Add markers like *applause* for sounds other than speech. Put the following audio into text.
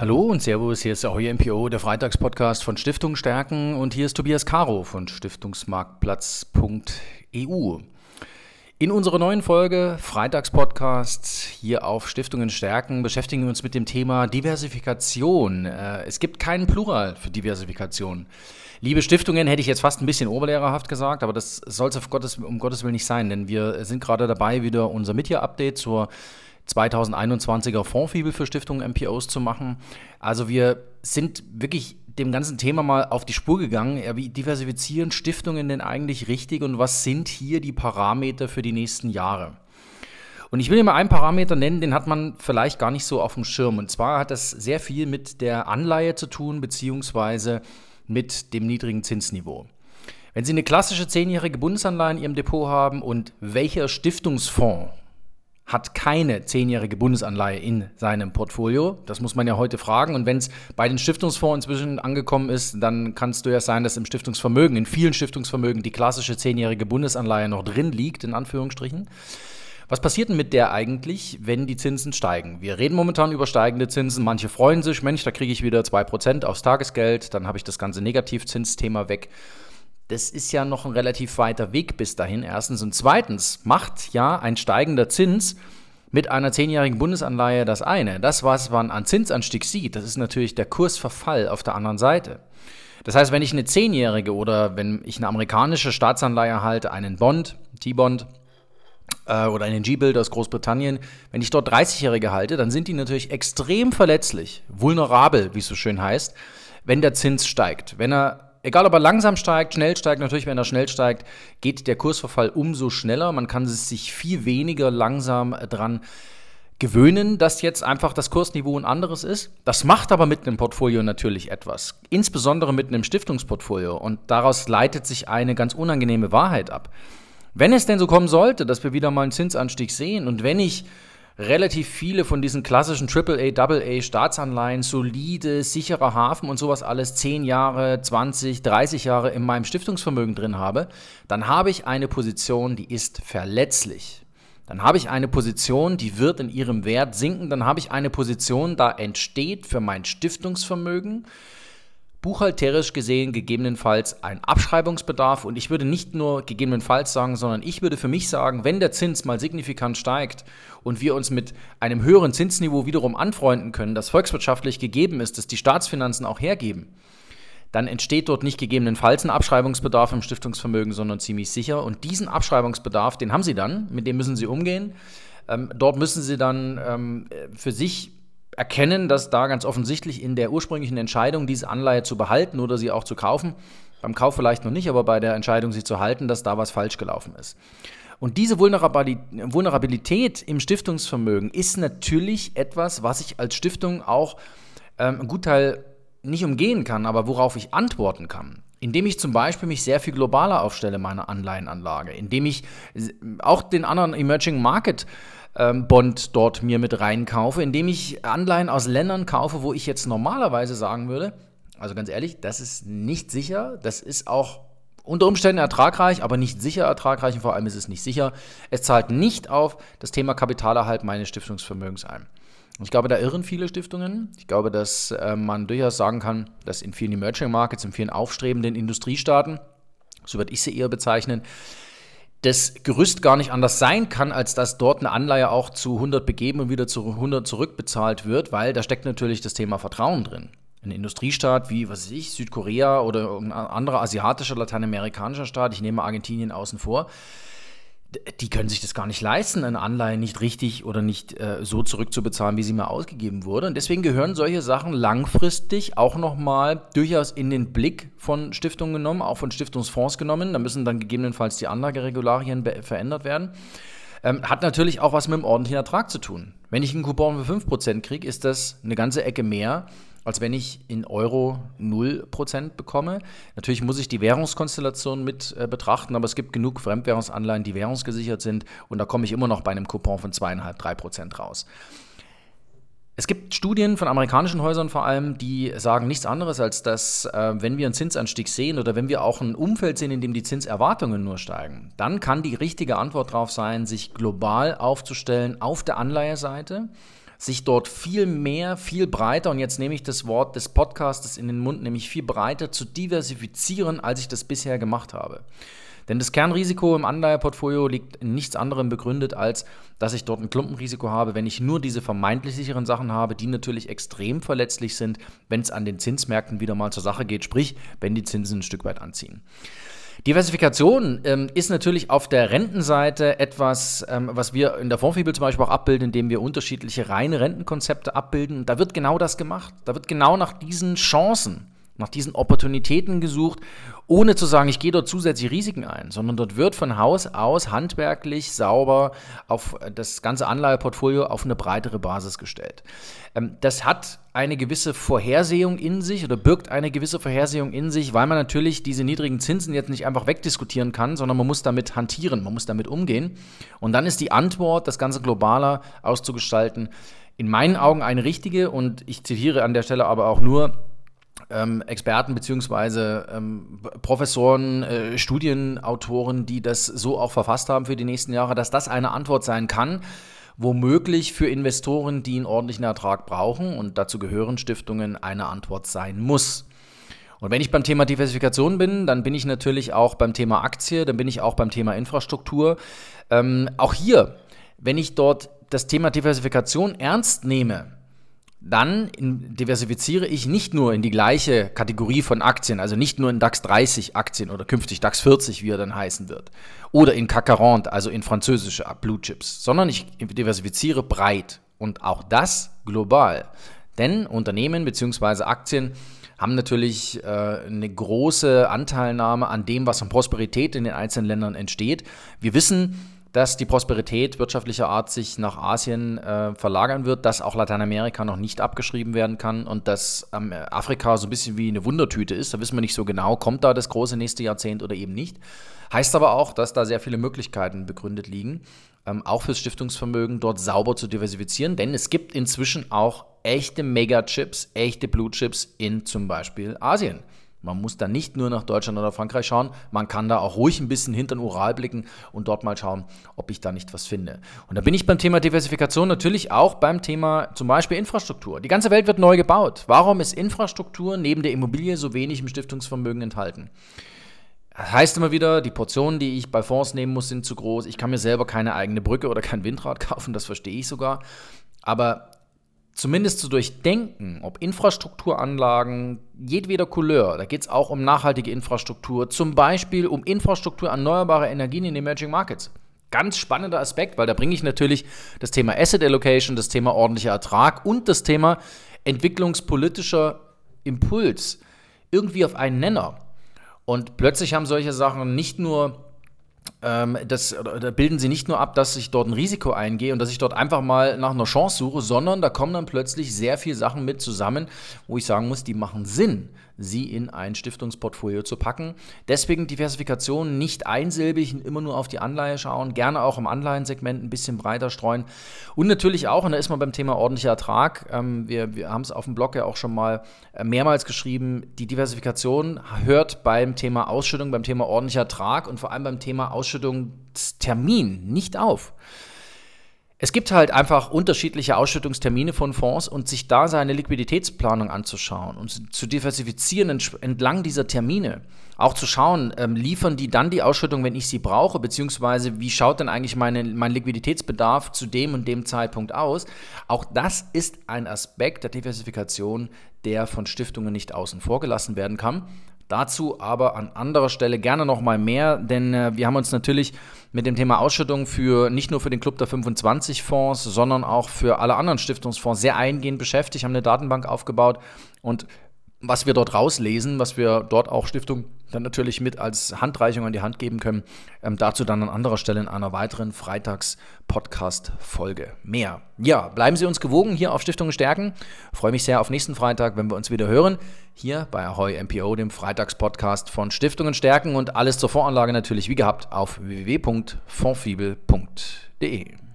Hallo und Servus, hier ist euer MPO, der Freitagspodcast von Stiftung Stärken und hier ist Tobias Caro von Stiftungsmarktplatz.eu. In unserer neuen Folge Freitagspodcast hier auf Stiftungen Stärken beschäftigen wir uns mit dem Thema Diversifikation. Äh, es gibt keinen Plural für Diversifikation. Liebe Stiftungen hätte ich jetzt fast ein bisschen oberlehrerhaft gesagt, aber das soll es um Gottes Willen nicht sein, denn wir sind gerade dabei, wieder unser Mid-Year-Update zur 2021er Fondsfibel für Stiftungen MPOs zu machen. Also wir sind wirklich dem ganzen Thema mal auf die Spur gegangen. Wie diversifizieren Stiftungen denn eigentlich richtig und was sind hier die Parameter für die nächsten Jahre? Und ich will mal einen Parameter nennen, den hat man vielleicht gar nicht so auf dem Schirm. Und zwar hat das sehr viel mit der Anleihe zu tun, beziehungsweise mit dem niedrigen Zinsniveau. Wenn Sie eine klassische zehnjährige Bundesanleihe in Ihrem Depot haben und welcher Stiftungsfonds hat keine zehnjährige Bundesanleihe in seinem Portfolio. Das muss man ja heute fragen. Und wenn es bei den Stiftungsfonds inzwischen angekommen ist, dann kann es durchaus sein, dass im Stiftungsvermögen, in vielen Stiftungsvermögen, die klassische zehnjährige Bundesanleihe noch drin liegt, in Anführungsstrichen. Was passiert denn mit der eigentlich, wenn die Zinsen steigen? Wir reden momentan über steigende Zinsen. Manche freuen sich, Mensch, da kriege ich wieder 2% aufs Tagesgeld, dann habe ich das ganze Negativzinsthema weg das ist ja noch ein relativ weiter Weg bis dahin, erstens. Und zweitens macht ja ein steigender Zins mit einer zehnjährigen Bundesanleihe das eine. Das, was man an Zinsanstieg sieht, das ist natürlich der Kursverfall auf der anderen Seite. Das heißt, wenn ich eine zehnjährige oder wenn ich eine amerikanische Staatsanleihe halte, einen Bond, T-Bond, äh, oder einen G-Bild aus Großbritannien, wenn ich dort 30-Jährige halte, dann sind die natürlich extrem verletzlich, vulnerabel, wie es so schön heißt, wenn der Zins steigt. Wenn er egal ob er langsam steigt, schnell steigt, natürlich, wenn er schnell steigt, geht der Kursverfall umso schneller. Man kann sich viel weniger langsam dran gewöhnen, dass jetzt einfach das Kursniveau ein anderes ist. Das macht aber mit einem Portfolio natürlich etwas, insbesondere mit einem Stiftungsportfolio. Und daraus leitet sich eine ganz unangenehme Wahrheit ab. Wenn es denn so kommen sollte, dass wir wieder mal einen Zinsanstieg sehen und wenn ich relativ viele von diesen klassischen AAA, AA Staatsanleihen, solide, sicherer Hafen und sowas alles 10 Jahre, 20, 30 Jahre in meinem Stiftungsvermögen drin habe, dann habe ich eine Position, die ist verletzlich. Dann habe ich eine Position, die wird in ihrem Wert sinken. Dann habe ich eine Position, da entsteht für mein Stiftungsvermögen buchhalterisch gesehen gegebenenfalls ein Abschreibungsbedarf. Und ich würde nicht nur gegebenenfalls sagen, sondern ich würde für mich sagen, wenn der Zins mal signifikant steigt und wir uns mit einem höheren Zinsniveau wiederum anfreunden können, das volkswirtschaftlich gegeben ist, dass die Staatsfinanzen auch hergeben, dann entsteht dort nicht gegebenenfalls ein Abschreibungsbedarf im Stiftungsvermögen, sondern ziemlich sicher. Und diesen Abschreibungsbedarf, den haben Sie dann, mit dem müssen Sie umgehen. Ähm, dort müssen Sie dann ähm, für sich erkennen, dass da ganz offensichtlich in der ursprünglichen Entscheidung, diese Anleihe zu behalten oder sie auch zu kaufen, beim Kauf vielleicht noch nicht, aber bei der Entscheidung, sie zu halten, dass da was falsch gelaufen ist. Und diese Vulnerabilität im Stiftungsvermögen ist natürlich etwas, was ich als Stiftung auch ähm, einen Gutteil nicht umgehen kann, aber worauf ich antworten kann. Indem ich zum Beispiel mich sehr viel globaler aufstelle, meine Anleihenanlage, indem ich auch den anderen Emerging Market ähm, Bond dort mir mit reinkaufe, indem ich Anleihen aus Ländern kaufe, wo ich jetzt normalerweise sagen würde, also ganz ehrlich, das ist nicht sicher, das ist auch unter Umständen ertragreich, aber nicht sicher ertragreich und vor allem ist es nicht sicher. Es zahlt nicht auf das Thema Kapitalerhalt meines Stiftungsvermögens ein. Ich glaube, da irren viele Stiftungen. Ich glaube, dass äh, man durchaus sagen kann, dass in vielen Emerging Markets, in vielen aufstrebenden Industriestaaten, so würde ich sie eher bezeichnen, das Gerüst gar nicht anders sein kann, als dass dort eine Anleihe auch zu 100 begeben und wieder zu 100 zurückbezahlt wird, weil da steckt natürlich das Thema Vertrauen drin. Ein Industriestaat wie, was weiß ich, Südkorea oder ein anderer asiatischer, lateinamerikanischer Staat, ich nehme Argentinien außen vor, die können sich das gar nicht leisten, eine Anleihe nicht richtig oder nicht äh, so zurückzubezahlen, wie sie mal ausgegeben wurde. Und deswegen gehören solche Sachen langfristig auch nochmal durchaus in den Blick von Stiftungen genommen, auch von Stiftungsfonds genommen. Da müssen dann gegebenenfalls die Anlageregularien verändert werden. Ähm, hat natürlich auch was mit dem ordentlichen Ertrag zu tun. Wenn ich einen Coupon für 5% kriege, ist das eine ganze Ecke mehr, als wenn ich in Euro 0% bekomme. Natürlich muss ich die Währungskonstellation mit äh, betrachten, aber es gibt genug Fremdwährungsanleihen, die währungsgesichert sind und da komme ich immer noch bei einem Coupon von 2,5-3% raus. Es gibt Studien von amerikanischen Häusern vor allem, die sagen nichts anderes, als dass, äh, wenn wir einen Zinsanstieg sehen oder wenn wir auch ein Umfeld sehen, in dem die Zinserwartungen nur steigen, dann kann die richtige Antwort darauf sein, sich global aufzustellen auf der Anleiheseite sich dort viel mehr, viel breiter, und jetzt nehme ich das Wort des Podcastes in den Mund, nämlich viel breiter zu diversifizieren, als ich das bisher gemacht habe. Denn das Kernrisiko im Anleiheportfolio liegt in nichts anderem begründet, als dass ich dort ein Klumpenrisiko habe, wenn ich nur diese vermeintlich sicheren Sachen habe, die natürlich extrem verletzlich sind, wenn es an den Zinsmärkten wieder mal zur Sache geht, sprich, wenn die Zinsen ein Stück weit anziehen. Diversifikation ähm, ist natürlich auf der Rentenseite etwas, ähm, was wir in der Fondsfibel zum Beispiel auch abbilden, indem wir unterschiedliche reine Rentenkonzepte abbilden. Da wird genau das gemacht. Da wird genau nach diesen Chancen nach diesen Opportunitäten gesucht, ohne zu sagen, ich gehe dort zusätzliche Risiken ein, sondern dort wird von Haus aus handwerklich sauber auf das ganze Anleiheportfolio auf eine breitere Basis gestellt. Ähm, das hat eine gewisse Vorhersehung in sich oder birgt eine gewisse Vorhersehung in sich, weil man natürlich diese niedrigen Zinsen jetzt nicht einfach wegdiskutieren kann, sondern man muss damit hantieren, man muss damit umgehen. Und dann ist die Antwort, das Ganze globaler auszugestalten, in meinen Augen eine richtige und ich zitiere an der Stelle aber auch nur ähm, Experten beziehungsweise ähm, Professoren, äh, Studienautoren, die das so auch verfasst haben für die nächsten Jahre, dass das eine Antwort sein kann, womöglich für Investoren, die einen ordentlichen Ertrag brauchen und dazu gehören Stiftungen, eine Antwort sein muss. Und wenn ich beim Thema Diversifikation bin, dann bin ich natürlich auch beim Thema Aktie, dann bin ich auch beim Thema Infrastruktur. Ähm, auch hier, wenn ich dort das Thema Diversifikation ernst nehme, dann diversifiziere ich nicht nur in die gleiche Kategorie von Aktien, also nicht nur in DAX 30 Aktien oder künftig DAX 40, wie er dann heißen wird, oder in CAC 40, also in französische Blue Chips, sondern ich diversifiziere breit und auch das global. Denn Unternehmen bzw. Aktien haben natürlich äh, eine große Anteilnahme an dem, was an Prosperität in den einzelnen Ländern entsteht. Wir wissen, dass die Prosperität wirtschaftlicher Art sich nach Asien äh, verlagern wird, dass auch Lateinamerika noch nicht abgeschrieben werden kann und dass ähm, Afrika so ein bisschen wie eine Wundertüte ist. Da wissen wir nicht so genau, kommt da das große nächste Jahrzehnt oder eben nicht. Heißt aber auch, dass da sehr viele Möglichkeiten begründet liegen, ähm, auch fürs Stiftungsvermögen dort sauber zu diversifizieren, denn es gibt inzwischen auch echte Mega-Chips, echte Blue-Chips in zum Beispiel Asien. Man muss da nicht nur nach Deutschland oder Frankreich schauen, man kann da auch ruhig ein bisschen hinter den Ural blicken und dort mal schauen, ob ich da nicht was finde. Und da bin ich beim Thema Diversifikation natürlich auch beim Thema zum Beispiel Infrastruktur. Die ganze Welt wird neu gebaut. Warum ist Infrastruktur neben der Immobilie so wenig im Stiftungsvermögen enthalten? Das heißt immer wieder, die Portionen, die ich bei Fonds nehmen muss, sind zu groß. Ich kann mir selber keine eigene Brücke oder kein Windrad *laughs* kaufen, das verstehe ich sogar. Aber zumindest zu durchdenken, ob Infrastrukturanlagen jedweder Couleur, da geht es auch um nachhaltige Infrastruktur, zum Beispiel um Infrastruktur erneuerbare Energien in Emerging Markets. Ganz spannender Aspekt, weil da bringe ich natürlich das Thema Asset Allocation, das Thema ordentlicher Ertrag und das Thema entwicklungspolitischer Impuls irgendwie auf einen Nenner. Und plötzlich haben solche Sachen nicht nur ähm, das, da bilden sie nicht nur ab, dass ich dort ein Risiko eingehe und dass ich dort einfach mal nach einer Chance suche, sondern da kommen dann plötzlich sehr viele Sachen mit zusammen, wo ich sagen muss, die machen Sinn sie in ein Stiftungsportfolio zu packen. Deswegen Diversifikation nicht einsilbig immer nur auf die Anleihe schauen, gerne auch im Anleihensegment ein bisschen breiter streuen. Und natürlich auch, und da ist man beim Thema ordentlicher Ertrag, ähm, wir, wir haben es auf dem Blog ja auch schon mal äh, mehrmals geschrieben, die Diversifikation hört beim Thema Ausschüttung, beim Thema ordentlicher Ertrag und vor allem beim Thema Ausschüttungstermin nicht auf. Es gibt halt einfach unterschiedliche Ausschüttungstermine von Fonds und sich da seine Liquiditätsplanung anzuschauen und zu diversifizieren entlang dieser Termine. Auch zu schauen, ähm, liefern die dann die Ausschüttung, wenn ich sie brauche, beziehungsweise wie schaut denn eigentlich meine, mein Liquiditätsbedarf zu dem und dem Zeitpunkt aus. Auch das ist ein Aspekt der Diversifikation, der von Stiftungen nicht außen vor gelassen werden kann. Dazu aber an anderer Stelle gerne noch mal mehr, denn äh, wir haben uns natürlich mit dem Thema Ausschüttung für nicht nur für den Club der 25 Fonds, sondern auch für alle anderen Stiftungsfonds sehr eingehend beschäftigt, haben eine Datenbank aufgebaut und was wir dort rauslesen, was wir dort auch Stiftung dann natürlich mit als Handreichung an die Hand geben können. Ähm, dazu dann an anderer Stelle in einer weiteren Freitags-Podcast-Folge mehr. Ja, bleiben Sie uns gewogen hier auf Stiftungen stärken. freue mich sehr auf nächsten Freitag, wenn wir uns wieder hören. Hier bei Ahoy MPO, dem Freitags-Podcast von Stiftungen stärken und alles zur Voranlage natürlich wie gehabt auf www.fondfibel.de.